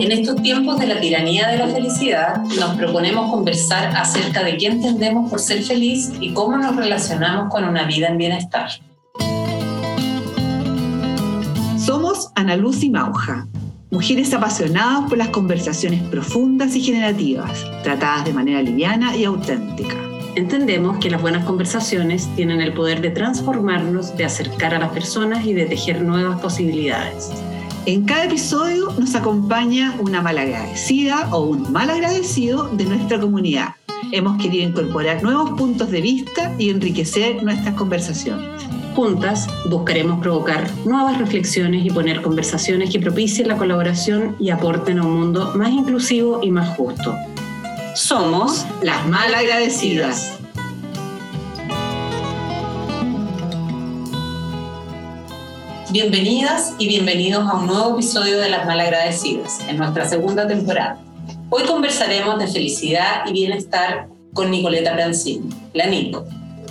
En estos tiempos de la tiranía de la felicidad, nos proponemos conversar acerca de qué entendemos por ser feliz y cómo nos relacionamos con una vida en bienestar. Somos Ana Luz y Mauja, mujeres apasionadas por las conversaciones profundas y generativas, tratadas de manera liviana y auténtica. Entendemos que las buenas conversaciones tienen el poder de transformarnos, de acercar a las personas y de tejer nuevas posibilidades. En cada episodio nos acompaña una malagradecida o un mal agradecido de nuestra comunidad. Hemos querido incorporar nuevos puntos de vista y enriquecer nuestras conversaciones. Juntas buscaremos provocar nuevas reflexiones y poner conversaciones que propicien la colaboración y aporten a un mundo más inclusivo y más justo. Somos las malagradecidas. Bienvenidas y bienvenidos a un nuevo episodio de Las Malagradecidas, en nuestra segunda temporada. Hoy conversaremos de felicidad y bienestar con Nicoleta Brancini, la Nico,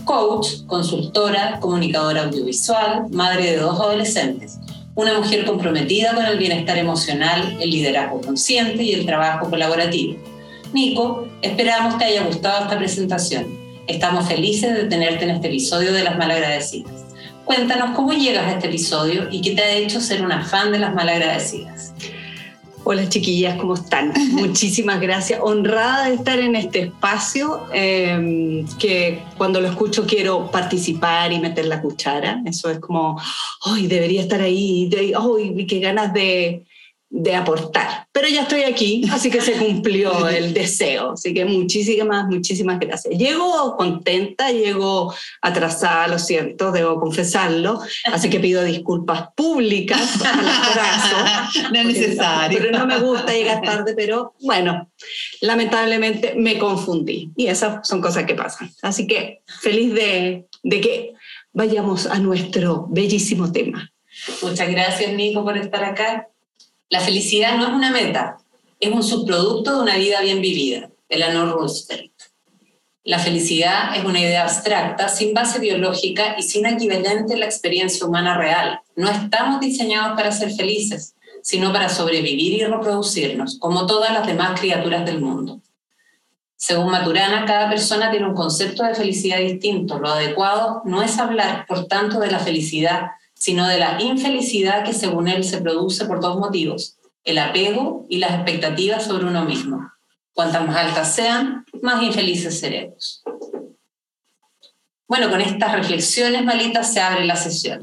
coach, consultora, comunicadora audiovisual, madre de dos adolescentes, una mujer comprometida con el bienestar emocional, el liderazgo consciente y el trabajo colaborativo. Nico, esperamos te haya gustado esta presentación. Estamos felices de tenerte en este episodio de Las Malagradecidas. Cuéntanos cómo llegas a este episodio y qué te ha hecho ser una fan de las malagradecidas. Hola chiquillas, ¿cómo están? Muchísimas gracias. Honrada de estar en este espacio em, que cuando lo escucho quiero participar y meter la cuchara. Eso es como, ¡ay, debería estar ahí! ¡ay, qué ganas de, de aportar. Pero ya estoy aquí, así que se cumplió el deseo. Así que muchísimas, muchísimas gracias. Llego contenta, llego atrasada, lo siento, debo confesarlo. Así que pido disculpas públicas al No es necesario. Pero no me gusta llegar tarde, pero bueno, lamentablemente me confundí. Y esas son cosas que pasan. Así que feliz de, de que vayamos a nuestro bellísimo tema. Muchas gracias, Nico, por estar acá. La felicidad no es una meta, es un subproducto de una vida bien vivida, Eleanor Roosevelt. La felicidad es una idea abstracta, sin base biológica y sin equivalente en la experiencia humana real. No estamos diseñados para ser felices, sino para sobrevivir y reproducirnos, como todas las demás criaturas del mundo. Según Maturana, cada persona tiene un concepto de felicidad distinto. Lo adecuado no es hablar, por tanto, de la felicidad, sino de la infelicidad que según él se produce por dos motivos, el apego y las expectativas sobre uno mismo. Cuantas más altas sean, más infelices seremos. Bueno, con estas reflexiones malitas se abre la sesión.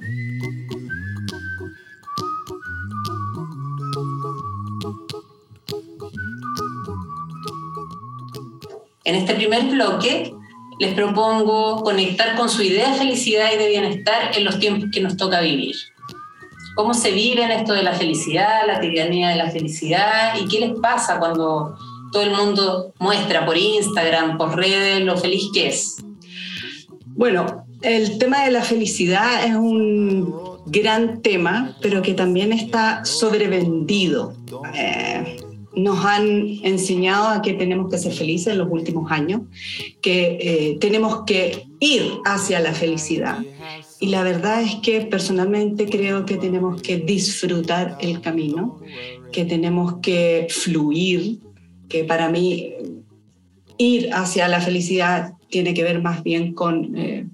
En este primer bloque les propongo conectar con su idea de felicidad y de bienestar en los tiempos que nos toca vivir. ¿Cómo se vive en esto de la felicidad, la tiranía de la felicidad y qué les pasa cuando todo el mundo muestra por Instagram, por redes, lo feliz que es? Bueno, el tema de la felicidad es un gran tema, pero que también está sobrevendido. Eh, nos han enseñado a que tenemos que ser felices en los últimos años, que eh, tenemos que ir hacia la felicidad. Y la verdad es que personalmente creo que tenemos que disfrutar el camino, que tenemos que fluir, que para mí ir hacia la felicidad tiene que ver más bien con, eh,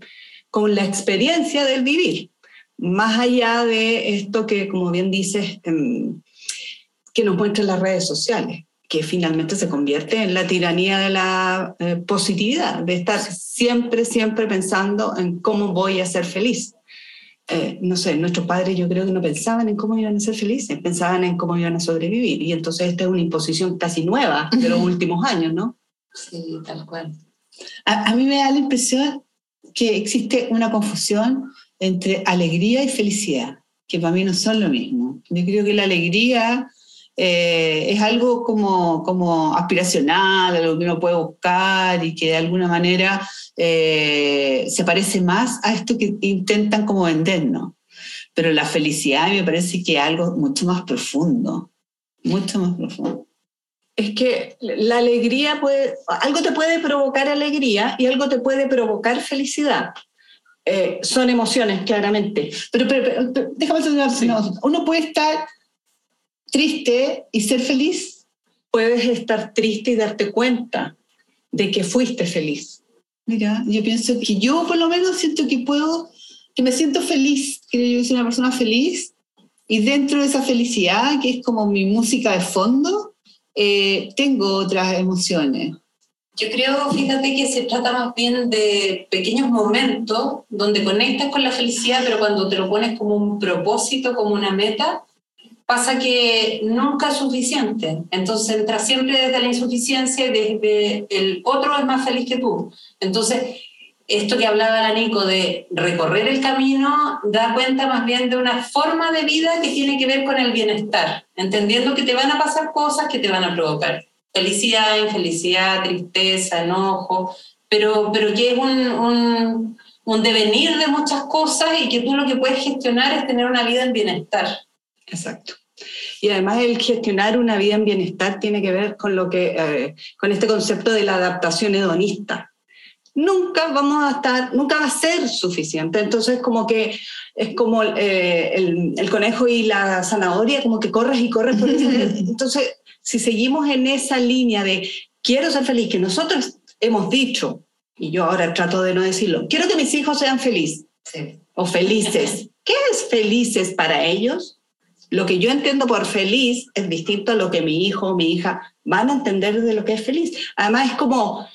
con la experiencia del vivir, más allá de esto que, como bien dices, em, que nos muestran las redes sociales, que finalmente se convierte en la tiranía de la eh, positividad, de estar siempre, siempre pensando en cómo voy a ser feliz. Eh, no sé, nuestros padres yo creo que no pensaban en cómo iban a ser felices, pensaban en cómo iban a sobrevivir. Y entonces esta es una imposición casi nueva de los últimos años, ¿no? Sí, tal cual. A, a mí me da la impresión que existe una confusión entre alegría y felicidad, que para mí no son lo mismo. Yo creo que la alegría eh, es algo como, como aspiracional, algo que uno puede buscar y que de alguna manera eh, se parece más a esto que intentan como vendernos. Pero la felicidad me parece que es algo mucho más profundo, mucho más profundo. Es que la alegría puede, algo te puede provocar alegría y algo te puede provocar felicidad. Eh, son emociones, claramente. Pero, pero, déjame decir, uno puede estar triste y ser feliz. Puedes estar triste y darte cuenta de que fuiste feliz. Mira, yo pienso que yo por lo menos siento que puedo, que me siento feliz, creo yo que soy una persona feliz y dentro de esa felicidad, que es como mi música de fondo, eh, tengo otras emociones. Yo creo, fíjate que se trata más bien de pequeños momentos donde conectas con la felicidad, pero cuando te lo pones como un propósito, como una meta, pasa que nunca es suficiente. Entonces entras siempre desde la insuficiencia y desde el otro es más feliz que tú. Entonces, esto que hablaba la Nico de recorrer el camino da cuenta más bien de una forma de vida que tiene que ver con el bienestar, entendiendo que te van a pasar cosas que te van a provocar felicidad, infelicidad, tristeza, enojo, pero, pero que es un, un, un devenir de muchas cosas y que tú lo que puedes gestionar es tener una vida en bienestar. Exacto. Y además el gestionar una vida en bienestar tiene que ver con, lo que, eh, con este concepto de la adaptación hedonista. Nunca vamos a estar, nunca va a ser suficiente. Entonces como que es como eh, el, el, conejo y la zanahoria, como que corres y corres por. Entonces, si seguimos en esa línea de quiero ser feliz, que nosotros hemos dicho, y yo ahora trato de no decirlo, quiero que mis hijos sean felices Sí. o felices. ¿Qué es felices para ellos? Lo que yo entiendo por feliz es distinto a lo que mi hijo o mi hija van a entender de lo que es feliz. Además, es como,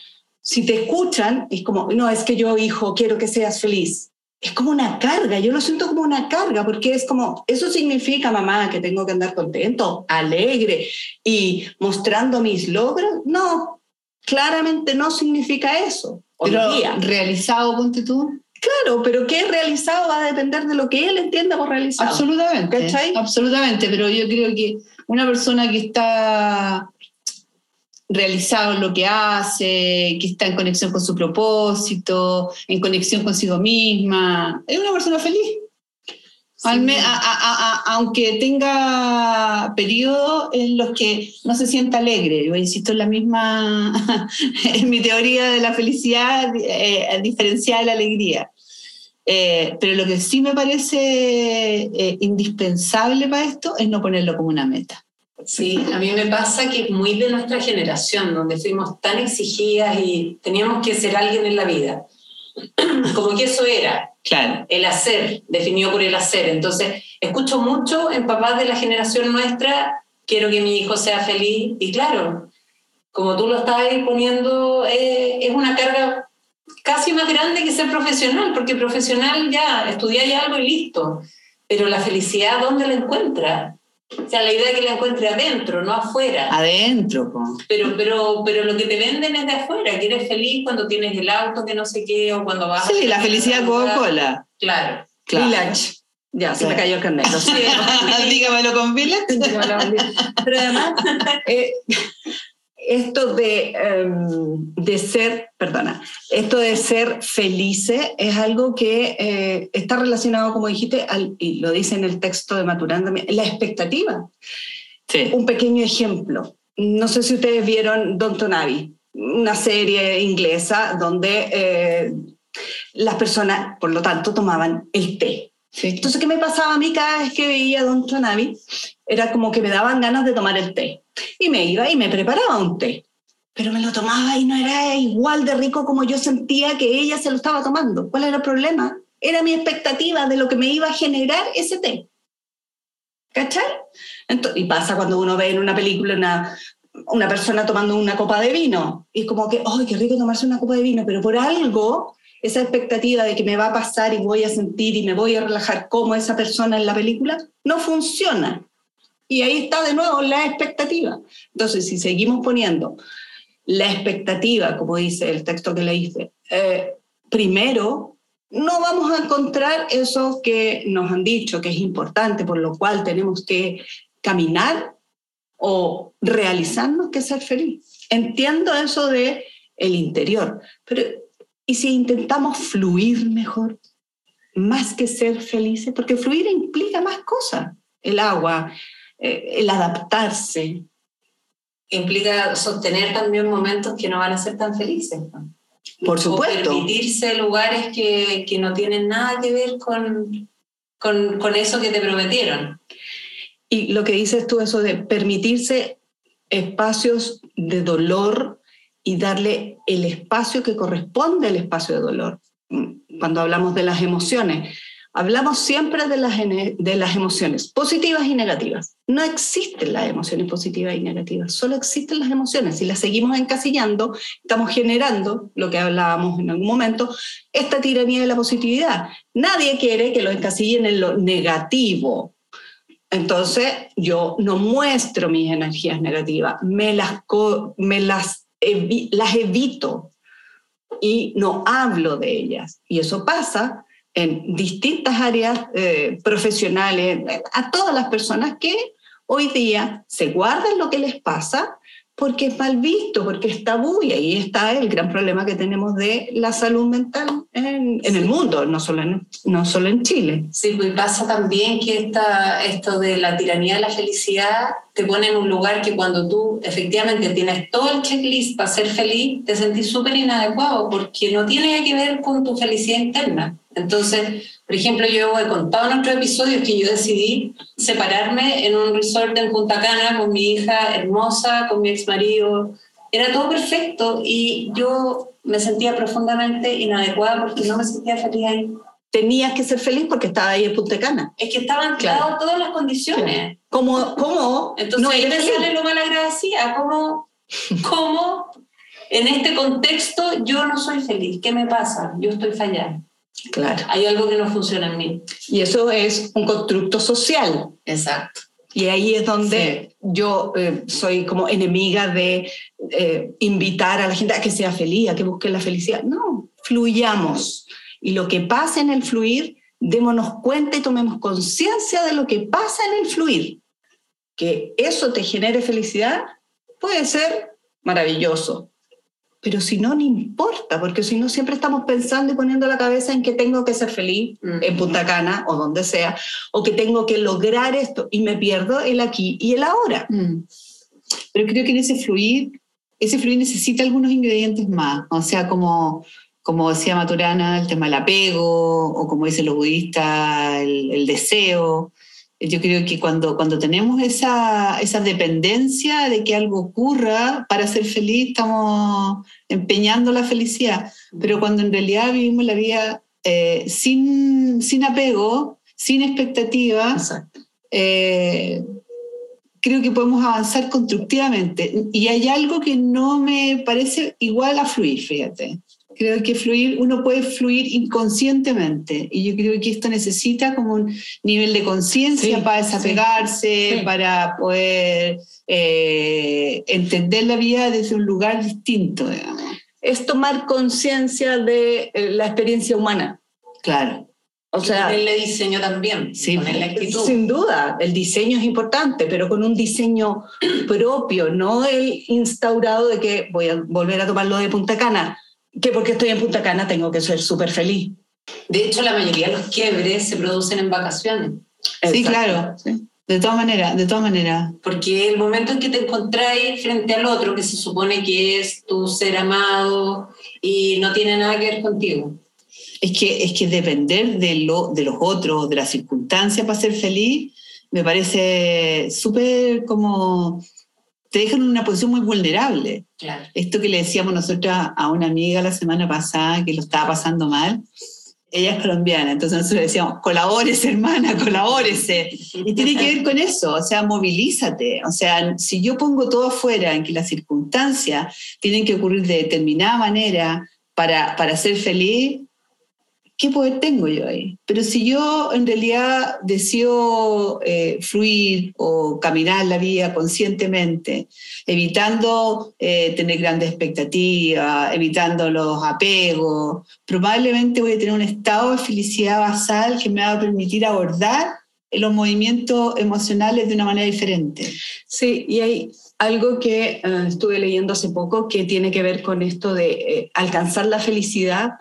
si te escuchan, es como, no, es que yo, hijo, quiero que seas feliz. Es como una carga, yo lo siento como una carga, porque es como, eso significa, mamá, que tengo que andar contento, alegre y mostrando mis logros. No, claramente no significa eso. Hoy Pero día. realizado, ponte tú. Claro, pero qué es realizado va a depender de lo que él entienda por realizado. Absolutamente. ¿Cachai? Absolutamente, pero yo creo que una persona que está realizado en lo que hace, que está en conexión con su propósito, en conexión consigo misma, es una persona feliz. Al me- a- a- a- aunque tenga periodos en los que no se sienta alegre, yo insisto en la misma, en mi teoría de la felicidad eh, diferenciada de la alegría. Eh, pero lo que sí me parece eh, indispensable para esto es no ponerlo como una meta. Sí, a mí me pasa que es muy de nuestra generación, donde fuimos tan exigidas y teníamos que ser alguien en la vida. Como que eso era, Claro. el hacer, definido por el hacer. Entonces, escucho mucho en papás de la generación nuestra, quiero que mi hijo sea feliz, y claro, como tú lo estás poniendo, eh, es una carga casi más grande que ser profesional, porque profesional ya, estudiáis algo y listo, pero la felicidad, ¿dónde la encuentra? O sea, la idea es que la encuentre adentro, no afuera. Adentro, po. Pero, pero, pero lo que te venden es de afuera, que eres feliz cuando tienes el auto, que no sé qué, o cuando vas... Sí, a- la felicidad Coca-Cola. Claro. Claro. Village. Ya, se me cayó el carnet. lo siento. Dígamelo con Village. Pero además, eh, esto de, em, de ser, perdona, esto de ser felices es algo que eh, está relacionado, como dijiste, al- y lo dice en el texto de Maturán también, la expectativa. Sí. Un pequeño ejemplo. No sé si ustedes vieron Don Tonavi, una serie inglesa donde eh, las personas, por lo tanto, tomaban el té. Sí. Entonces, ¿qué me pasaba a mí cada vez que veía a Don Tonavi? Era como que me daban ganas de tomar el té. Y me iba y me preparaba un té. Pero me lo tomaba y no era igual de rico como yo sentía que ella se lo estaba tomando. ¿Cuál era el problema? Era mi expectativa de lo que me iba a generar ese té. ¿Cachai? Ento- y pasa cuando uno ve en una película una, una persona tomando una copa de vino y como que, ¡ay, qué rico tomarse una copa de vino! Pero por algo, esa expectativa de que me va a pasar y voy a sentir y me voy a relajar como esa persona en la película, no funciona. Y ahí está de nuevo la expectativa. Entonces, si seguimos poniendo la expectativa, como dice el texto que leíste, eh, primero, no vamos a encontrar eso que nos han dicho que es importante, por lo cual tenemos que caminar o realizarnos que ser feliz. Entiendo eso de el interior, pero ¿y si intentamos fluir mejor? Más que ser felices, porque fluir implica más cosas. El agua, eh, el adaptarse. Implica sostener también momentos que no van a ser tan felices. ¿no? Por O supuesto. permitirse lugares que, que no tienen nada que ver con, con, con eso que te prometieron. Y lo que dices tú, eso de permitirse espacios de dolor y darle el espacio que corresponde al espacio de dolor. Mm, cuando hablamos de las emociones, hablamos siempre de las, de las emociones positivas y negativas. No existen las emociones positivas y negativas, solo existen las emociones. Si las seguimos encasillando, estamos generando, lo que hablábamos en algún momento, esta tiranía de la positividad. Nadie quiere que lo encasillen en lo negativo, entonces, yo no muestro mis energías negativas, me las, me las, las evito y no hablo de ellas. Y eso pasa en distintas áreas eh, profesionales, a todas las personas que hoy día se guardan lo que les pasa porque es mal visto, porque es tabú y ahí está el gran problema que tenemos de la salud mental en, en el mundo, no solo en, no solo en Chile. Sí, pues pasa también que esta, esto de la tiranía de la felicidad te pone en un lugar que cuando tú efectivamente tienes todo el checklist para ser feliz, te sentís súper inadecuado porque no tiene que ver con tu felicidad interna. Entonces, por ejemplo, yo he contado en otros episodios que yo decidí separarme en un resort en Punta Cana con mi hija hermosa, con mi ex marido. Era todo perfecto y yo me sentía profundamente inadecuada porque no me sentía feliz ahí. Tenías que ser feliz porque estaba ahí en Punta Cana. Es que estaban claro. todas las condiciones. ¿Cómo? ¿Cómo? Entonces no ahí me sale lo mal agradecida. ¿Cómo, ¿Cómo en este contexto yo no soy feliz? ¿Qué me pasa? Yo estoy fallando. Claro. Hay algo que no funciona en mí. Y eso es un constructo social. Exacto. Y ahí es donde yo eh, soy como enemiga de eh, invitar a la gente a que sea feliz, a que busque la felicidad. No, fluyamos. Y lo que pasa en el fluir, démonos cuenta y tomemos conciencia de lo que pasa en el fluir. Que eso te genere felicidad puede ser maravilloso pero si no, no importa, porque si no, siempre estamos pensando y poniendo la cabeza en que tengo que ser feliz en Punta Cana o donde sea, o que tengo que lograr esto y me pierdo el aquí y el ahora. Mm. Pero creo que en ese fluir, ese fluir necesita algunos ingredientes más, o sea, como, como decía Maturana, el tema del apego, o como dicen los budistas, el, el deseo yo creo que cuando, cuando tenemos esa, esa dependencia de que algo ocurra para ser feliz, estamos empeñando la felicidad. Pero cuando en realidad vivimos la vida eh, sin, sin apego, sin expectativas, eh, creo que podemos avanzar constructivamente. Y hay algo que no me parece igual a fluir, fíjate creo que fluir, uno puede fluir inconscientemente y yo creo que esto necesita como un nivel de conciencia para desapegarse, para poder eh, entender la vida desde un lugar distinto, digamos. Es tomar conciencia de eh, la experiencia humana. Claro. O sea, el diseño también, sí, la actitud. Sin duda, el diseño es importante, pero con un diseño propio, no el instaurado de que voy a volver a tomarlo de Punta Cana que porque estoy en Punta Cana tengo que ser súper feliz. De hecho, la mayoría de los quiebres se producen en vacaciones. Sí, claro. De todas maneras, de todas maneras. Porque el momento en que te encontráis frente al otro, que se supone que es tu ser amado y no tiene nada que ver contigo. Es que, es que depender de, lo, de los otros, de las circunstancias para ser feliz, me parece súper como te dejan en una posición muy vulnerable. Esto que le decíamos nosotros a una amiga la semana pasada que lo estaba pasando mal, ella es colombiana, entonces nosotros le decíamos, colabórese hermana, colabórese. Y tiene que ver con eso, o sea, movilízate. O sea, si yo pongo todo afuera en que las circunstancias tienen que ocurrir de determinada manera para, para ser feliz, ¿qué poder tengo yo ahí? Pero si yo en realidad deseo eh, fluir o caminar la vida conscientemente, evitando eh, tener grandes expectativas, evitando los apegos, probablemente voy a tener un estado de felicidad basal que me va a permitir abordar los movimientos emocionales de una manera diferente. Sí, y hay algo que eh, estuve leyendo hace poco que tiene que ver con esto de alcanzar la felicidad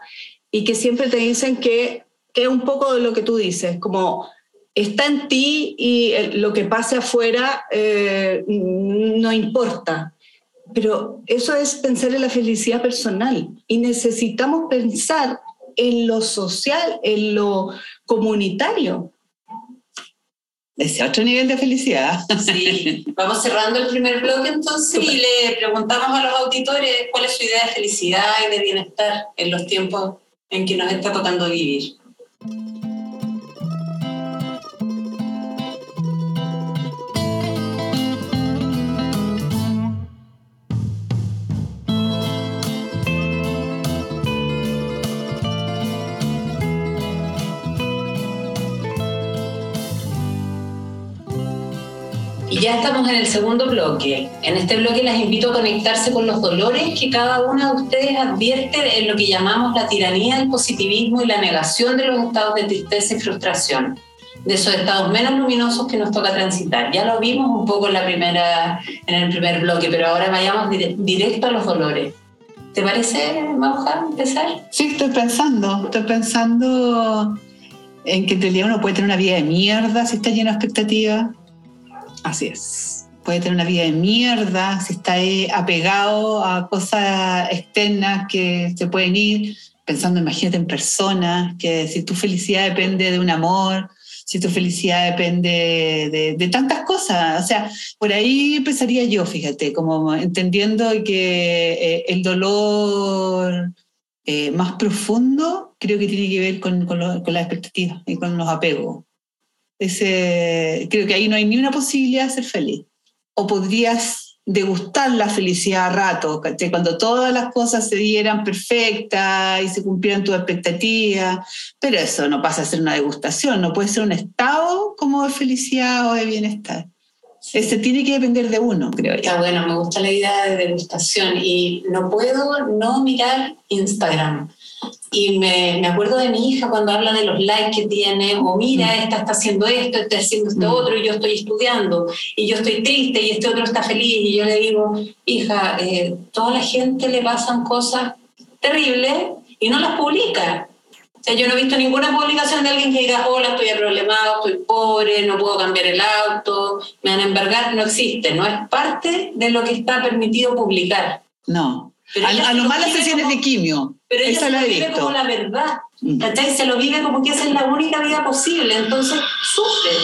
y que siempre te dicen que, es un poco de lo que tú dices, como está en ti y lo que pase afuera eh, no importa. Pero eso es pensar en la felicidad personal y necesitamos pensar en lo social, en lo comunitario. ese otro nivel de felicidad. Sí, vamos cerrando el primer bloque entonces y le preguntamos a los auditores cuál es su idea de felicidad y de bienestar en los tiempos en que nos está tocando vivir. Ya estamos en el segundo bloque. En este bloque las invito a conectarse con los dolores que cada una de ustedes advierte en lo que llamamos la tiranía del positivismo y la negación de los estados de tristeza y frustración, de esos estados menos luminosos que nos toca transitar. Ya lo vimos un poco en, la primera, en el primer bloque, pero ahora vayamos directo a los dolores. ¿Te parece, Mauja, empezar? Sí, estoy pensando, estoy pensando en que en realidad uno puede tener una vida de mierda si está lleno de expectativas Así es. Puede tener una vida de mierda si está apegado a cosas externas que se pueden ir, pensando, imagínate, en personas, que si tu felicidad depende de un amor, si tu felicidad depende de, tantas cosas. O sea, por ahí empezaría yo, fíjate, como entendiendo que eh, el dolor eh, más profundo creo que tiene que ver con, con las expectativas y con los apegos. Ese, creo que ahí no hay ni una posibilidad de ser feliz. O podrías degustar la felicidad a rato, cuando todas las cosas se dieran perfectas y se cumplieran tus expectativas, pero eso no pasa a ser una degustación, no puede ser un estado como de felicidad o de bienestar. Ese tiene que depender de uno, creo yo. Está bueno, me gusta la idea de degustación y no puedo no mirar Instagram y me, me, acuerdo de mi hija cuando habla de los likes que tiene, o mira, mm. esta está haciendo esto, está haciendo esto mm. otro, y yo estoy estudiando, y yo estoy triste, y este otro está feliz, y yo le digo, hija, eh, toda la gente le pasan cosas terribles y no las publica. O sea, yo no he visto ninguna publicación de alguien que diga, hola, estoy problemado, estoy pobre, no puedo cambiar el auto, me van a embargar, no existe, no es parte de lo que está permitido publicar. No, a, lo más las sesiones de quimio. Pero ella se lo vive como la verdad, mm. ¿cachai? Se lo vive como que esa es la única vida posible, entonces sufre.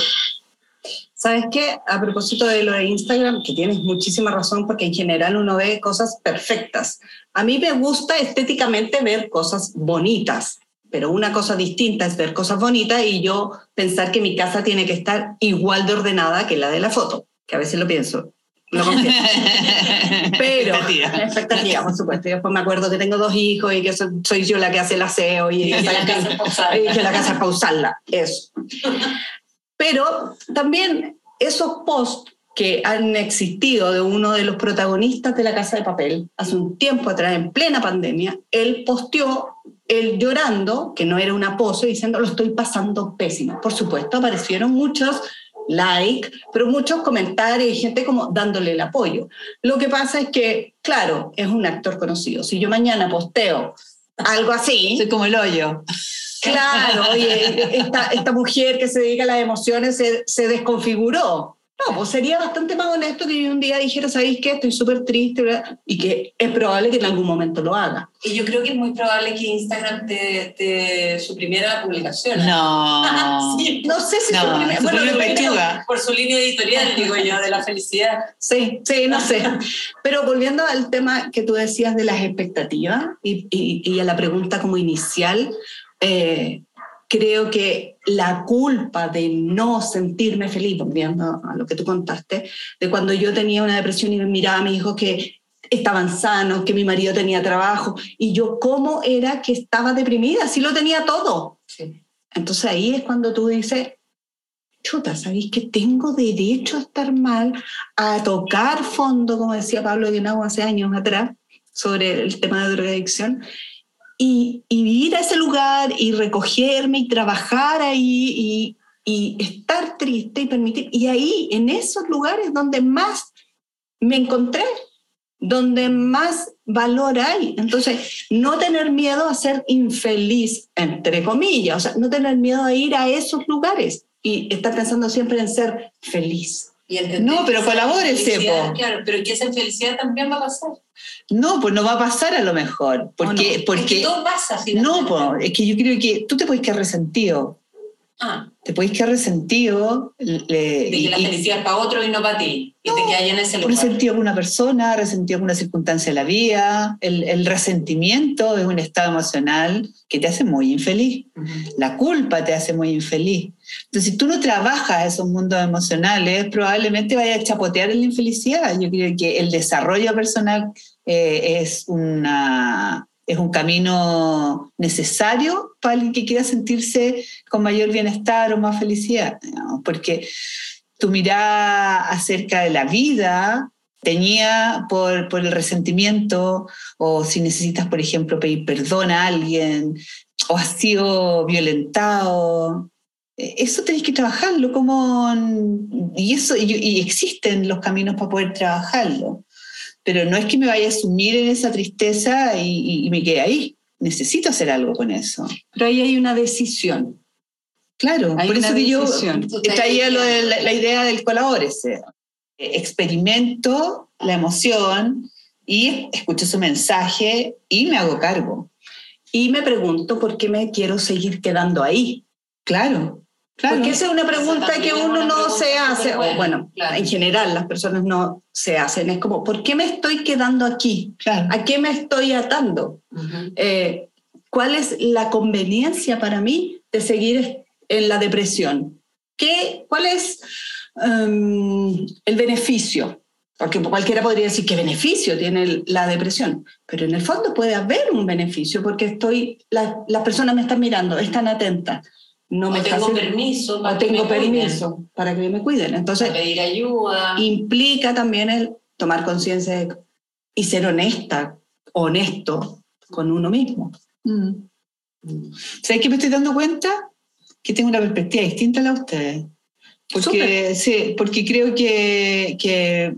¿Sabes qué? A propósito de lo de Instagram, que tienes muchísima razón, porque en general uno ve cosas perfectas. A mí me gusta estéticamente ver cosas bonitas, pero una cosa distinta es ver cosas bonitas y yo pensar que mi casa tiene que estar igual de ordenada que la de la foto, que a veces lo pienso. Lo Pero, expectativa. por supuesto. Y después me acuerdo que tengo dos hijos y que soy, yo la que hace el aseo y, y, la, casa y que la casa es pausarla. Eso. Pero también esos posts que han existido de uno de los protagonistas de La Casa de Papel, hace un tiempo atrás, en plena pandemia, él posteó él llorando, que no era una pose, diciendo, lo estoy pasando pésimo. Por supuesto, aparecieron muchos like, pero muchos comentarios y gente como dándole el apoyo. Lo que pasa es que, claro, es un actor conocido. Si yo mañana posteo algo así... Soy como el hoyo. Claro, oye, esta, esta mujer que se dedica a las emociones se, se desconfiguró. No, pues sería bastante más honesto que yo un día dijera, ¿sabéis qué? Estoy súper triste y que es probable que en algún momento lo haga. Y yo creo que es muy probable que Instagram te, te suprimiera la publicación. No. No sé si no, suprime, bueno, por su línea editorial, digo yo, de la felicidad. Sí, sí, no sé. Pero volviendo al tema que tú decías de las expectativas y, y, y a la pregunta como inicial, eh, creo que la culpa de no sentirme feliz, volviendo a lo que tú contaste, de cuando yo tenía una depresión y me miraba a mis hijos que estaban sanos, que mi marido tenía trabajo, y yo cómo era que estaba deprimida, si lo tenía todo. Entonces ahí es cuando tú dices, chuta, ¿sabéis que tengo derecho a estar mal, a tocar fondo, como decía Pablo Guinao hace años atrás, sobre el tema de drogadicción? Y, ir a ese lugar y recogerme y trabajar ahí y, y estar triste y permitir. Y ahí, en esos lugares donde más me encontré, donde más valor hay. Entonces, no tener miedo a ser infeliz, entre comillas, o sea, no tener miedo a ir a esos lugares y estar pensando siempre en ser feliz no, pero colabórese, po. Claro, pero que esa infelicidad también va a pasar. No, pues no va a pasar a lo mejor. Porque, porque es que todo pasa, No, pues, es que yo creo que tú te puedes quedar resentido. Ah, Te podéis quedar resentido. le- de y- que la y- felicidad es para otro y no para ti. Y te quedas en ese lugar. resentido con una persona, resentido con una circunstancia de la vida. El, el resentimiento es un estado emocional que te hace muy infeliz. Ujú. La culpa te hace muy infeliz. Entonces, si tú no trabajas esos mundos emocionales, probablemente vayas a chapotear en la infelicidad. Yo creo que el desarrollo personal eh, es, una, es un camino necesario para alguien que quiera sentirse con mayor bienestar o más felicidad. Porque tu mirada acerca de la vida teñida por, por el resentimiento o si necesitas, por ejemplo, pedir perdón a alguien o has sido violentado. Eh, Eso tenéis que trabajarlo como... Y, eso, y existen los caminos para poder trabajarlo. Pero no es que me vaya a sumir en esa tristeza y, y- y me quede ahí. Necesito hacer algo con eso. Pero ahí hay una decisión. Claro, Hay por eso que yo traía lo de la, la idea del colabórese. Experimento la emoción y escucho su mensaje y me hago cargo. Y me pregunto por qué me quiero seguir quedando ahí. Claro, claro. Porque esa es una pregunta que uno una no pregunta se hace, buena, o bueno, claro. en general las personas no se hacen. Es como, ¿por qué me estoy quedando aquí? claro. ¿A qué me estoy atando? Ujú. Eh, ¿Cuál es la conveniencia para mí de seguir en la depresión? ¿Qué, ¿Cuál es em, el beneficio? Porque cualquiera podría decir qué beneficio tiene la depresión, pero en el fondo puede haber un beneficio porque estoy, la- las personas me están mirando, están atentas. No me o tengo permiso. o para que me cuiden, para que me cuiden. Entonces, pedir ayuda. implica también el tomar conciencia y ser honesta, honesto con uno mismo. Mm. ¿Sabes qué me estoy dando cuenta? Que tengo una perspectiva distinta a la de ustedes. Porque, sí, porque creo que, que,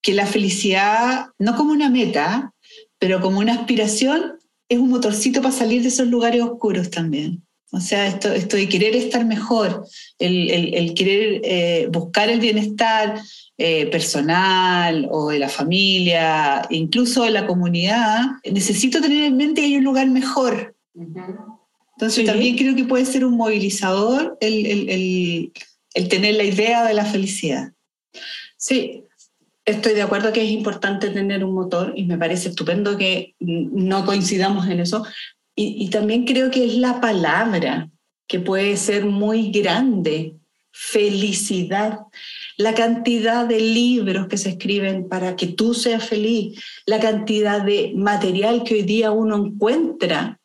que la felicidad, no como una meta, pero como una aspiración, es un motorcito para salir de esos lugares oscuros también. O sea, esto, esto de querer estar mejor, el, el- el querer eh, buscar el bienestar eh, personal o de la familia, incluso de la comunidad, necesito tener en mente que hay un lugar mejor. Entonces Sí. también creo que puede ser un movilizador el, el- tener la idea de la felicidad. Sí, estoy de acuerdo que es importante tener un motor y me parece estupendo que no coincidamos en eso. Y, también creo que es la palabra que puede ser muy grande, felicidad. La cantidad de libros que se escriben para que tú seas feliz, la cantidad de material que hoy día uno encuentra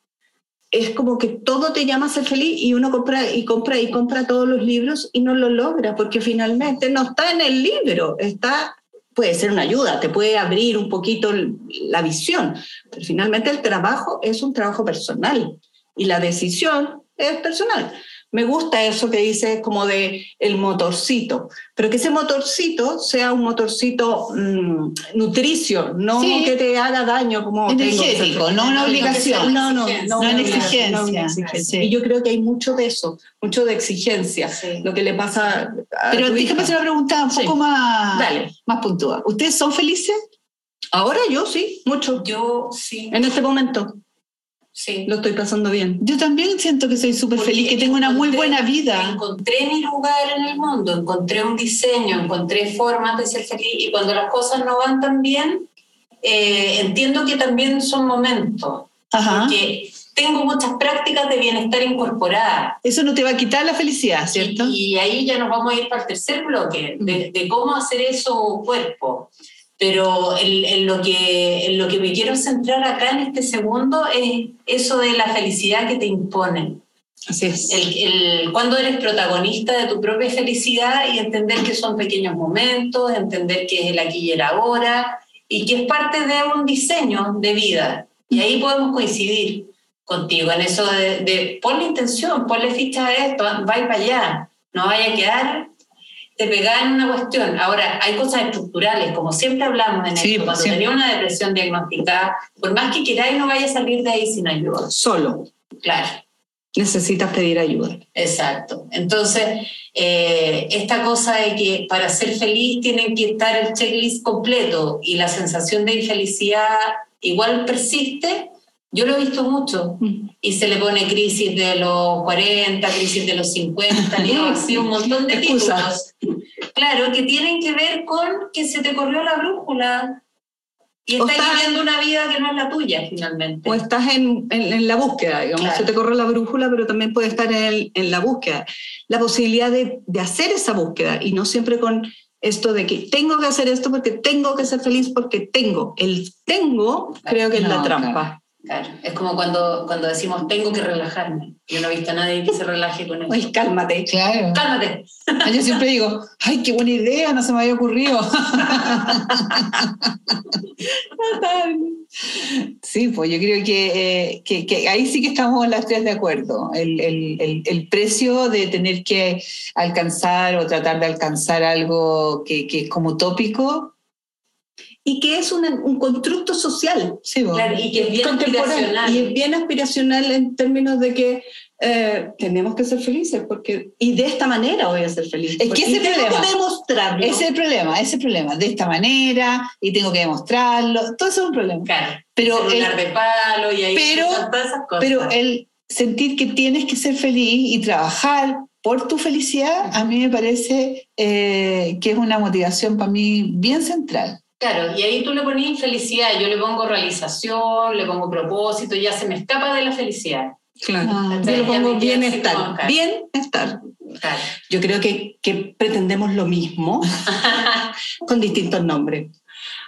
es como que todo te llama a ser feliz y uno compra y compra y compra todos los libros y no lo logra porque finalmente no está en el libro, está puede ser una ayuda, te puede abrir un poquito la visión, pero finalmente el trabajo es un trabajo personal y la decisión es personal. Me gusta eso que dices como de el motorcito, pero que ese motorcito sea un motorcito mm, nutricio, no Sí. que te haga daño como Energético, no una obligación. No, no, no, una exigencia, no una exigencia. sí. Y yo creo que hay mucho de eso, mucho de exigencia. Sí. Lo que le pasa a Pero déjame hacer una pregunta un poco más, Dale. más puntual. ¿Ustedes son felices? Ahora yo sí, mucho. Yo sí, En este momento sí. lo estoy pasando bien. Yo también siento que soy súper feliz, que tengo una muy buena vida. Encontré mi lugar en el mundo, encontré un diseño, encontré formas de ser feliz y cuando las cosas no van tan bien, eh, entiendo que también son momentos, Ajá. porque tengo muchas prácticas de bienestar incorporadas. Eso no te va a quitar la felicidad, ¿cierto? Y, y ahí ya nos vamos a ir para el tercer bloque, de, de cómo hacer eso cuerpo. Pero en, en lo que, en lo que me quiero centrar acá en este segundo es eso de la felicidad que te imponen. Así es. El, el, cuando eres protagonista de tu propia felicidad y entender que son pequeños momentos, entender que es el aquí y el ahora y que es parte de un diseño de vida. Y ahí podemos coincidir contigo en eso de, de ponle intención, ponle ficha a esto, vaya para allá, no vaya a quedar te pegada en una cuestión. Ahora, hay cosas estructurales, como siempre hablamos en Sí, esto, cuando siempre. tenía una depresión diagnosticada, por más que queráis, no vaya a salir de ahí sin ayuda. Solo Claro. necesitas pedir ayuda. Exacto. Entonces, eh, esta cosa de que para ser feliz tienen que estar el checklist completo y la sensación de infelicidad igual persiste, Yo lo he visto mucho Mm. y se le pone crisis de los 40, crisis de los 50, digo, así un montón de títulos. Claro, que tienen que ver con que se te corrió la brújula y estás estás- viviendo una vida que no es la tuya finalmente. O estás en, en- en la búsqueda, digamos, Claro. se te corre la brújula, pero también puede estar en, el- en la búsqueda. La posibilidad de, de hacer esa búsqueda y no siempre con esto de que tengo que hacer esto porque tengo que ser feliz porque tengo. El tengo creo que es la No, trampa. Claro, es como cuando, cuando decimos tengo que relajarme. Yo no he visto a nadie que se relaje con eso. Ay, cálmate. Claro. Cálmate. Yo siempre digo, ay, qué buena idea, no se me había ocurrido. Sí, pues yo creo que, eh, que, que ahí sí que estamos las tres de acuerdo. El, el- el- el precio de tener que alcanzar o tratar de alcanzar algo que, que es como tópico, Y que es una- un constructo social. sí. Claro, y que es bien aspiracional. Y es bien aspiracional en términos de que eh, tenemos que ser felices porque y de esta manera voy a ser feliz. Es que ese tengo problema. que demostrarlo. Ese es el problema, ese es el problema. De esta manera, y tengo que demostrarlo, todo eso es un problema. Claro, Pero el, de palo y ahí pero- todas esas cosas. Pero el sentir que tienes que ser feliz y trabajar por tu felicidad, a mí me parece eh, que es una motivación para mí bien central. Claro, y ahí tú le pones felicidad, yo le pongo realización, le pongo propósito, ya se me escapa de la felicidad. Claro. Ah, Yo le pongo bienestar. Bienestar. Claro. Yo creo que, que pretendemos lo mismo con distintos nombres.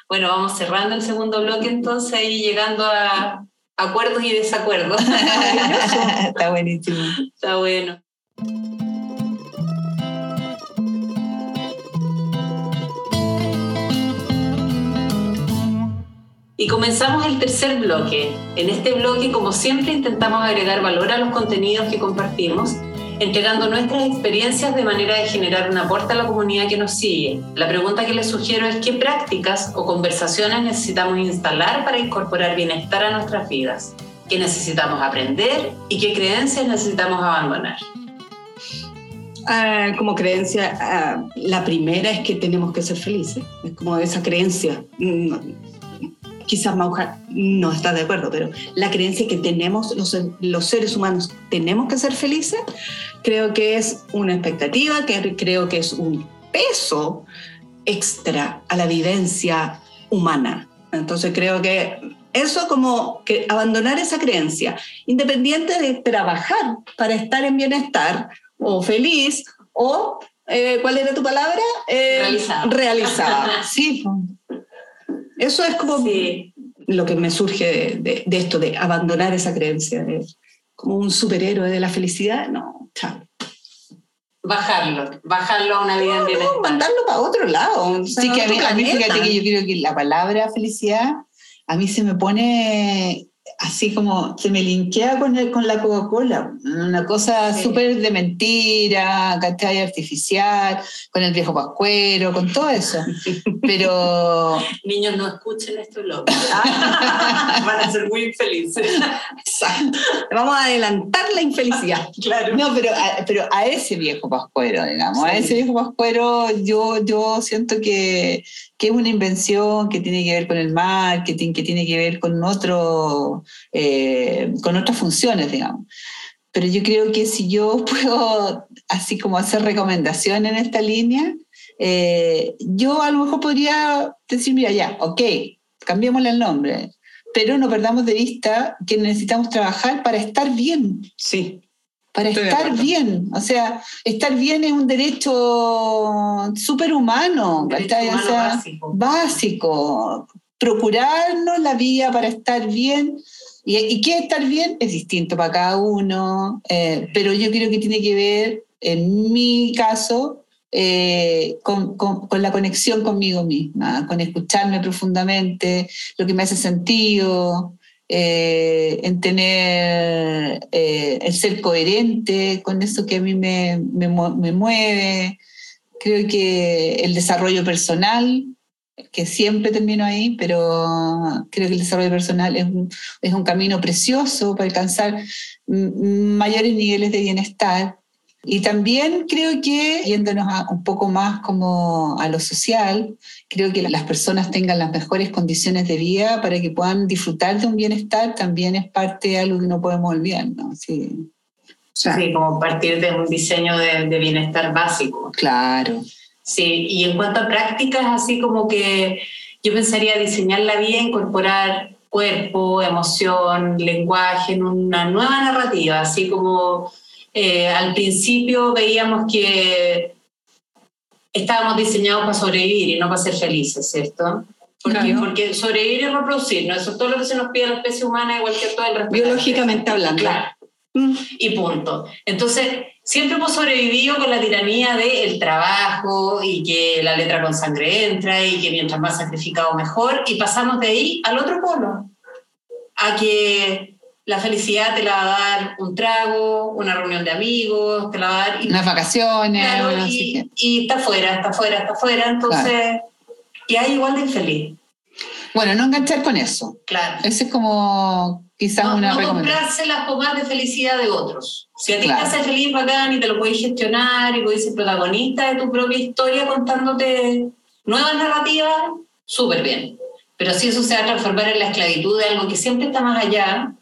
Bueno, vamos cerrando el segundo bloque entonces y llegando a acuerdos y desacuerdos. Está buenísimo. Está bueno. Y comenzamos el tercer bloque. En este bloque, como siempre, intentamos agregar valor a los contenidos que compartimos, entregando nuestras experiencias de manera de generar un aporte a la comunidad que nos sigue. La pregunta que les sugiero es qué prácticas o conversaciones necesitamos instalar para incorporar bienestar a nuestras vidas, qué necesitamos aprender y qué creencias necesitamos abandonar. Ah, como creencia, ah, la primera es que tenemos que ser felices. Es como esa creencia. Quizás Mauja no está de acuerdo, pero la creencia que tenemos los, los seres humanos tenemos que ser felices, creo que es una expectativa, que creo que es un peso extra a la vivencia humana. Entonces creo que eso como que abandonar esa creencia, independiente de trabajar para estar en bienestar o feliz o, eh, ¿cuál era tu palabra? Eh, Realizada. realizada. Sí. Eso es como Sí, lo que me surge de, de- de esto, de abandonar esa creencia, de como un superhéroe de la felicidad. No, chao. bajarlo, bajarlo a una vida en bienestar. mandarlo para otro lado. o sea, Sí, que a mí, a mí fíjate que yo creo que la palabra felicidad a mí se me pone así como, se me linkea con, el, con la Coca-Cola, una cosa Sí. súper de mentira, ¿cachai? Artificial, con el viejo pascuero, con todo eso. Pero Niños, no escuchen esto loco. Van a ser muy infelices. Exacto. Vamos a adelantar la infelicidad. Claro. No, pero a, pero a ese viejo pascuero, digamos, a ese viejo pascuero yo, yo siento que, que es una invención que tiene que ver con el marketing, que tiene que ver con, otro, eh, con otras funciones, digamos. Pero yo creo que si yo puedo, así como hacer recomendación en esta línea, eh, yo a lo mejor podría decir, mira, ya, ok, cambiémosle el nombre, pero no perdamos de vista que necesitamos trabajar para estar bien Sí. Para Estoy estar bien. O sea, estar bien es un derecho superhumano, Derecho ¿cachai? O humano sea, básico. básico. Procurarnos la vía para estar bien. Y, y qué es estar bien es distinto para cada uno, eh, pero yo creo que tiene que ver, en mi caso, eh, con, con- con la conexión conmigo misma, con escucharme profundamente, lo que me hace sentido, eh, en tener eh, el ser coherente con eso que a mí me, me me mueve. Creo que el desarrollo personal, que siempre termino ahí, pero creo que el desarrollo personal es un, es un camino precioso para alcanzar mayores niveles de bienestar. Y también creo que, yéndonos a un poco más como a lo social, creo que las personas tengan las mejores condiciones de vida para que puedan disfrutar de un bienestar también es parte de algo que no podemos olvidar, ¿no? Sí. sí, como partir de un diseño de, de bienestar básico. Claro. Sí, y en cuanto a prácticas, así como que yo pensaría diseñar la vida, incorporar cuerpo, emoción, lenguaje en una nueva narrativa, así como eh, al principio veíamos que estábamos diseñados para sobrevivir y no para ser felices, ¿cierto? Porque, porque sobrevivir y reproducir, ¿no? Eso es todo lo que se nos pide a la especie humana, igual que todo el resto. Biológicamente hablando. Claro. Mm. Y punto. Entonces, siempre hemos sobrevivido con la tiranía del trabajo y que la letra con sangre entra y que mientras más sacrificado mejor y pasamos de ahí al otro polo, a que la felicidad te la va a dar un trago, una reunión de amigos, te la va a dar... Unas vacaciones. y, está fuera, está fuera, está fuera, entonces... Y hay igual de infeliz. Bueno, no enganchar con eso. Claro. Ese es como quizás una no comprarse las pomadas de felicidad de otros. Si a ti te hace feliz, bacán, y te lo puedes gestionar, y puedes ser protagonista de tu propia historia contándote nuevas narrativas, súper bien. Pero si eso se va a transformar en la esclavitud de algo que siempre está más allá,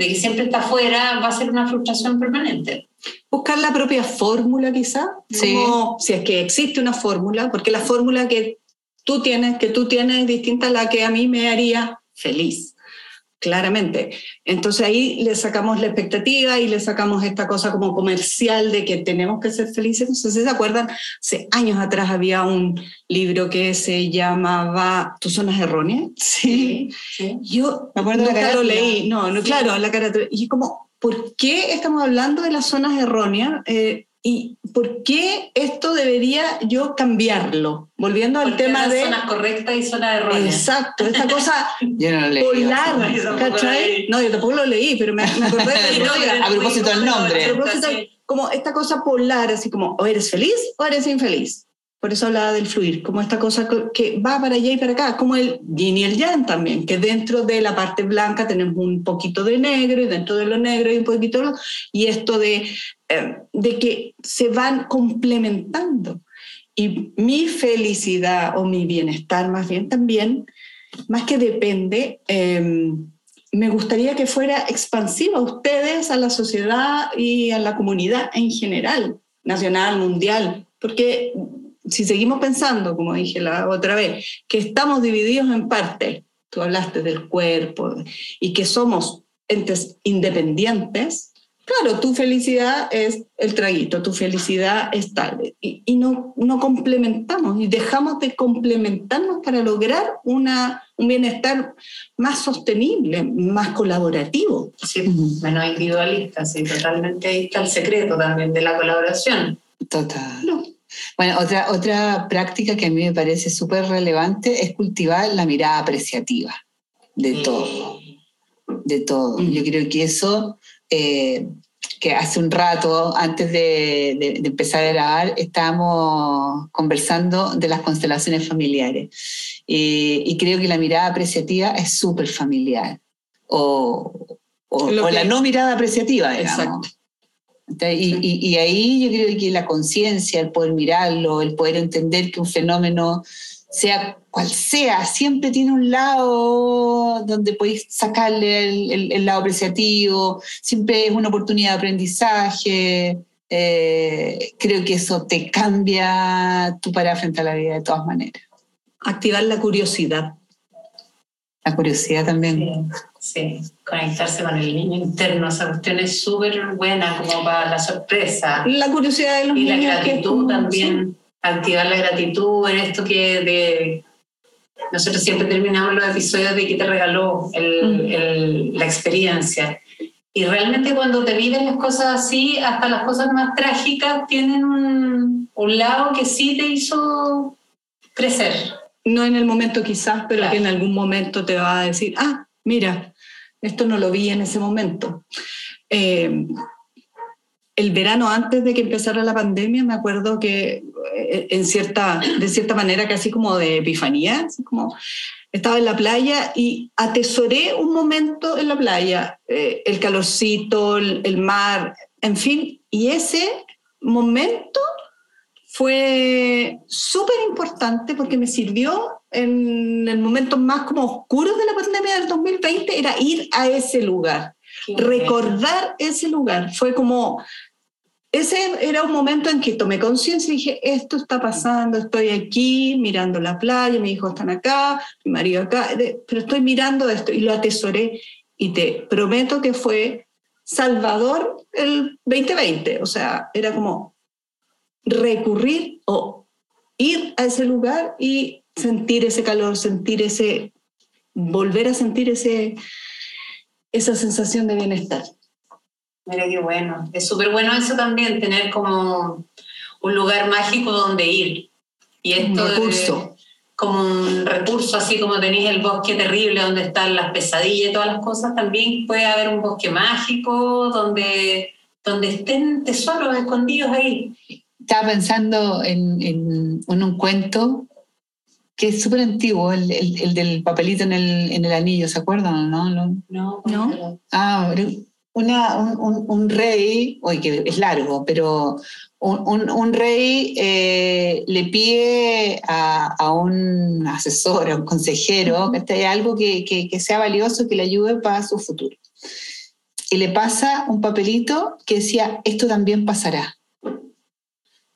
de que siempre está afuera, va a ser una frustración permanente. Buscar la propia fórmula quizá, sí. si es que existe una fórmula, porque la fórmula que tú tienes, que tú tienes es distinta a la que a mí me haría feliz claramente. Entonces ahí le sacamos la expectativa y le sacamos esta cosa como comercial de que tenemos que ser felices. No sé si se acuerdan, hace años atrás había un libro que se llamaba ¿Tus zonas erróneas? Sí. Yo me acuerdo nunca lo leí. No, no, claro, la cara. Y como, ¿por qué estamos hablando de las zonas erróneas? Eh, ¿Y por qué esto debería yo cambiarlo? Volviendo al tema de... Zonas correctas y zonas erróneas. Exacto, esta cosa yo no lo polar, no, ¿cachai? No, yo tampoco lo leí, pero me, me acordé de A propósito del nombre. A propósito, como esta cosa polar, así como o eres feliz o eres infeliz. Por eso hablaba del fluir, como esta cosa que va para allá y para acá, como el yin y el yang también, que dentro de la parte blanca tenemos un poquito de negro y dentro de lo negro hay un poquito de... Y esto de, eh, de que se van complementando. Y mi felicidad o mi bienestar más bien también, más que depende, em, me gustaría que fuera expansiva a ustedes, a la sociedad y a la comunidad en general, nacional, mundial, porque si seguimos pensando, como dije la otra vez, que estamos divididos en partes, tú hablaste del cuerpo, y que somos entes independientes, claro, tu felicidad es el traguito, tu felicidad es tal, y, y no, no complementamos y dejamos de complementarnos para lograr una, un bienestar más sostenible, más colaborativo. Sí, menos individualista, sí, totalmente ahí está el secreto también de la colaboración. Total. Bueno, otra, otra práctica que a mí me parece súper relevante es cultivar la mirada apreciativa de mm. todo, de todo. Mm. Yo creo que eso, eh, que hace un rato, antes de, empezar a grabar, estábamos conversando de las constelaciones familiares. y creo que la mirada apreciativa es súper familiar. O, o, la no mirada apreciativa, digamos. Exacto. Y, ahí yo creo que la conciencia, el poder mirarlo, el poder entender que un fenómeno, sea cual sea, siempre tiene un lado donde podéis sacarle el, lado apreciativo, siempre es una oportunidad de aprendizaje. Eh, creo que eso te cambia tu parada frente a la vida de todas maneras. Activar la curiosidad. La curiosidad también. Sí, conectarse con el niño interno, esa cuestión es súper buena como para la sorpresa. La curiosidad de los niños. Y la gratitud también, activar la gratitud en esto que de... Nosotros siempre terminamos los episodios de que te regaló el, la experiencia. Y realmente cuando te viven las cosas así, hasta las cosas más trágicas tienen un, un lado que sí te hizo crecer. No en el momento quizás, pero que en algún momento te va a decir, ah, mira, esto no lo vi en ese momento. Eh, el verano antes de que empezara la pandemia, me acuerdo que eh, en cierta, de cierta manera casi como de epifanía, como estaba en la playa y atesoré un momento en la playa, eh, el calorcito, el, mar, en fin, y ese momento fue súper importante porque me sirvió en el momento más como oscuro de la pandemia del 2020, era ir a ese lugar, recordar ese lugar. Fue como, ese era un momento en que tomé conciencia y dije, esto está pasando, estoy aquí mirando la playa, mis hijos están acá, mi marido acá, pero estoy mirando esto y lo atesoré y te prometo que fue Salvador el 2020, o sea, era como recurrir o ir a ese lugar y sentir ese calor, sentir ese, volver a sentir ese, esa sensación de bienestar. Mira qué bueno. Es súper bueno eso también, tener como un lugar mágico donde ir. Y esto un recurso. como un recurso, así como tenéis el bosque terrible donde están las pesadillas y todas las cosas, también puede haber un bosque mágico donde, donde estén tesoros escondidos ahí estaba pensando en, un cuento que es súper antiguo, el, del papelito en el, anillo, ¿se acuerdan? No, no. no. Ah, una, un, rey, oye, que es largo, pero un, rey eh, le pide a, un asesor, a un consejero, que algo que, que sea valioso, que le ayude para su futuro. Y le pasa un papelito que decía, esto también pasará.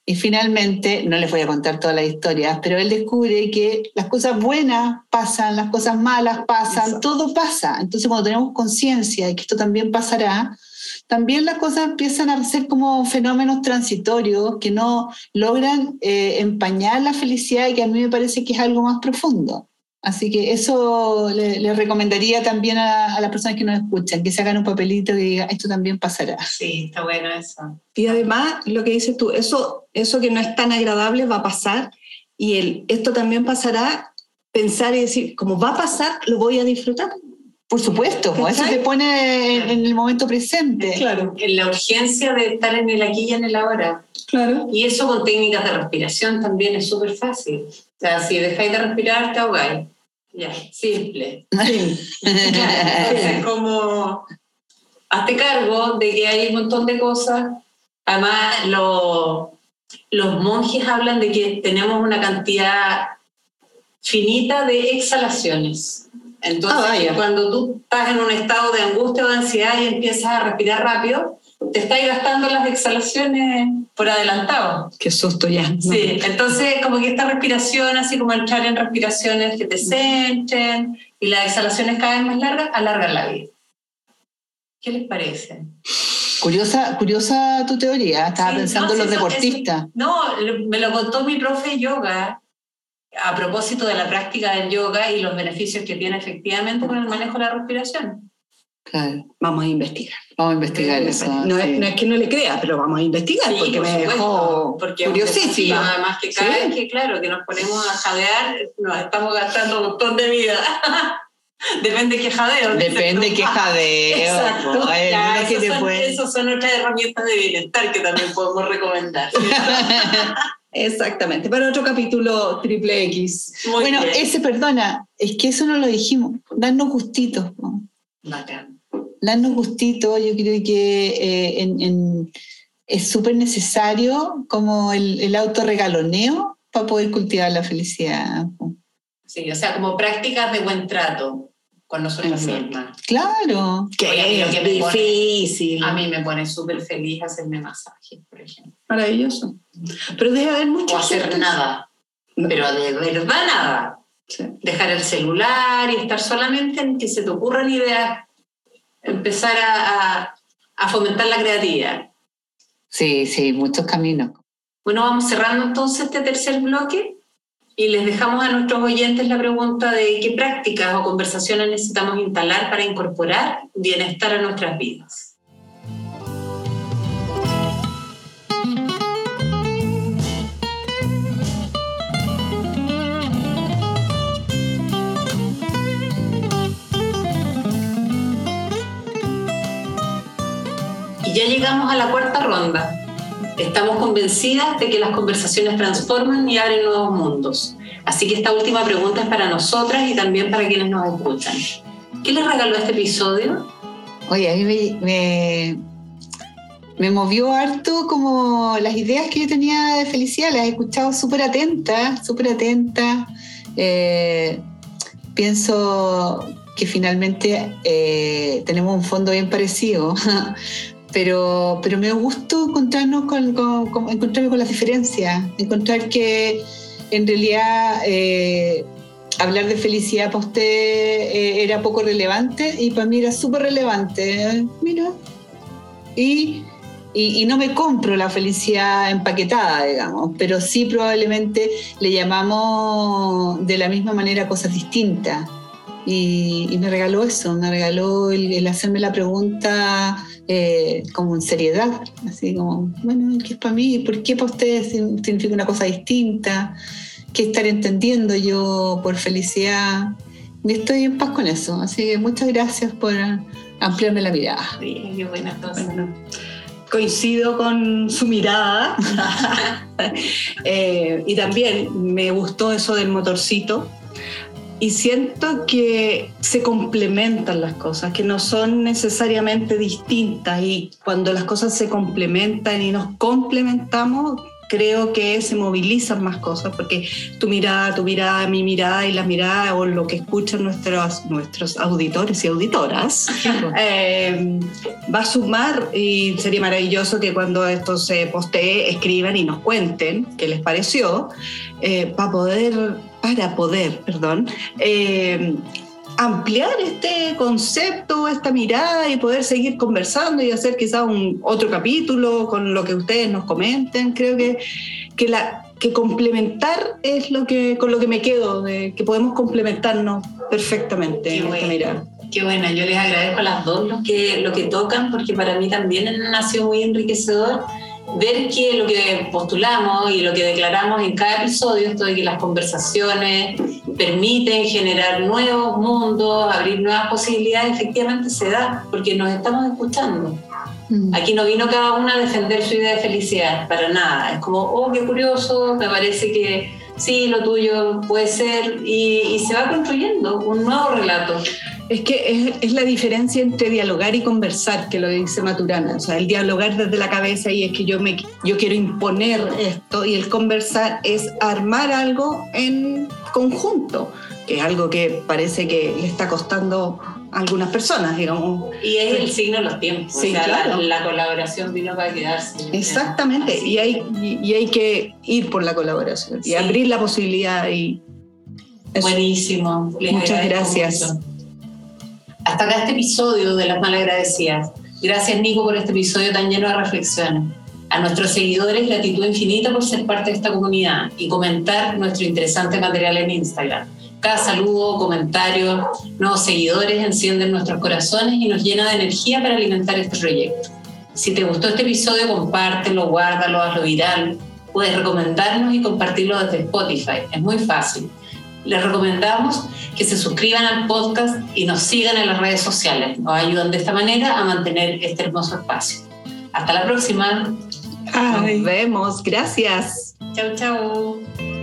Y finalmente, no les voy a contar todas las historias, pero él descubre que las cosas buenas pasan, las cosas malas pasan, todo pasa. Entonces, cuando tenemos conciencia de que esto también pasará, también las cosas empiezan a ser como fenómenos transitorios que no logran eh, empañar la felicidad y que a mí me parece que es algo más profundo. Así que eso le, recomendaría también a, las personas que nos escuchan, que se hagan un papelito y digan, esto también pasará. Sí, está bueno eso. Y además, lo que dices tú, eso, eso que no es tan agradable va a pasar y el, esto también pasará, pensar y decir, como va a pasar, lo voy a disfrutar. Por supuesto, eso te pone en, el momento presente. Claro, en la urgencia de estar en el aquí y en el ahora. Claro. Y eso con técnicas de respiración también es súper fácil. O sea, si dejáis de respirar, te ahogáis. Ya, simple. Entonces, como hazte cargo de que hay un montón de cosas. Además, los monjes hablan de que tenemos una cantidad finita de exhalaciones. Entonces, ah, cuando tú estás en un estado de angustia o de ansiedad y empiezas a respirar rápido, te estáis gastando las exhalaciones por adelantado. Qué susto ya. Sí, entonces como que esta respiración, así como entrar en respiraciones que te centren y las exhalaciones cada vez más largas, alargan la vida. ¿Qué les parece? Curiosa, curiosa tu teoría, estaba pensando en los deportistas. no, me lo contó mi profe de yoga a propósito de la práctica del yoga y los beneficios que tiene efectivamente con el manejo de la respiración. Claro. Vamos a investigar. Vamos a investigar eso. No, es, que no le crea, pero vamos a investigar porque me dejó curiosísima. Además que cada vez que, claro, que nos ponemos a jadear, nos estamos gastando un montón de vida. Depende qué jadeo. Depende qué jadeo. Exacto. Esas son, otras herramientas de bienestar que también podemos recomendar. Exactamente, para otro capítulo triple X. bueno, ese, perdona, es que eso no lo dijimos, darnos gustitos. Bacán darnos gustito, yo creo que eh, es súper necesario como el, el autorregaloneo para poder cultivar la felicidad. Sí, o sea, como prácticas de buen trato con nosotros mismas. Claro. Que es difícil. a mí me pone súper feliz hacerme masaje, por ejemplo. Maravilloso. Pero debe haber mucho. O hacer nada. Pero de verdad nada. Dejar el celular y estar solamente en que se te ocurran ideas empezar a, fomentar la creatividad. Sí, sí, muchos caminos. Bueno, vamos cerrando entonces este tercer bloque y les dejamos a nuestros oyentes la pregunta de qué prácticas o conversaciones necesitamos instalar para incorporar bienestar a nuestras vidas. Ya llegamos a la cuarta ronda. Estamos convencidas de que las conversaciones transforman y abren nuevos mundos. Así que esta última pregunta es para nosotras y también para quienes nos escuchan. ¿Qué les regaló este episodio? Oye, a mí me, me movió harto como las ideas que yo tenía de felicidad, las he escuchado súper atenta, súper atenta. Eh, pienso que finalmente eh, tenemos un fondo bien parecido, pero, pero me gustó encontrarnos con, con, encontrarme con las diferencias, encontrar que en realidad eh, hablar de felicidad para usted eh, era poco relevante y para mí era súper relevante. Mira, y, y, no me compro la felicidad empaquetada, digamos, pero sí probablemente le llamamos de la misma manera cosas distintas. Y, me regaló eso, me regaló el, hacerme la pregunta eh, como en seriedad, así como, bueno, ¿qué es para mí? ¿Por qué para ustedes significa una cosa distinta? ¿Qué estar entendiendo yo por felicidad? Y estoy en paz con eso, así que muchas gracias por ampliarme la mirada. Sí, qué buena cosa. coincido con su mirada eh, y también me gustó eso del motorcito y siento que se complementan las cosas, que no son necesariamente distintas. Y cuando las cosas se complementan y nos complementamos, creo que se movilizan más cosas, porque tu mirada, tu mirada, mi mirada y la mirada o lo que escuchan nuestros, nuestros auditores y auditoras eh, va a sumar. Y sería maravilloso que cuando esto se postee escriban y nos cuenten qué les pareció, eh, para poder para poder, perdón, eh, ampliar este concepto, esta mirada y poder seguir conversando y hacer quizás un otro capítulo con lo que ustedes nos comenten. Creo que, que, la, que complementar es lo que, con lo que me quedo, de, que podemos complementarnos perfectamente Qué en esta mirada. Qué buena, yo les agradezco a las dos lo que, lo que tocan porque para mí también ha sido muy enriquecedor ver que lo que postulamos y lo que declaramos en cada episodio, esto de que las conversaciones permiten generar nuevos mundos, abrir nuevas posibilidades, efectivamente se da, porque nos estamos escuchando. Mm. Aquí no vino cada una a defender su idea de felicidad, para nada. Es como, oh, qué curioso, me parece que sí, lo tuyo puede ser, y, y se va construyendo un nuevo relato. Es que es, la diferencia entre dialogar y conversar, que lo dice Maturana. O sea, el dialogar desde la cabeza y es que yo, me, yo quiero imponer esto y el conversar es armar algo en conjunto, que es algo que parece que le está costando a algunas personas, digamos. Y es el signo de los tiempos. Sí, claro. la, colaboración vino para quedarse. Exactamente, y hay, y, hay que ir por la colaboración y abrir la posibilidad. y Buenísimo. Muchas gracias. Hasta acá este episodio de Las Malagradecidas. Gracias Nico por este episodio tan lleno de reflexiones. A nuestros seguidores, gratitud infinita por ser parte de esta comunidad y comentar nuestro interesante material en Instagram. Cada saludo, comentario, nuevos seguidores encienden nuestros corazones y nos llena de energía para alimentar este proyecto. Si te gustó este episodio, compártelo, guárdalo, hazlo viral. Puedes recomendarnos y compartirlo desde Spotify. Es muy fácil. Les recomendamos que se suscriban al podcast y nos sigan en las redes sociales. Nos ayudan de esta manera a mantener este hermoso espacio. Hasta la próxima. Nos vemos. Gracias. Chau, chau.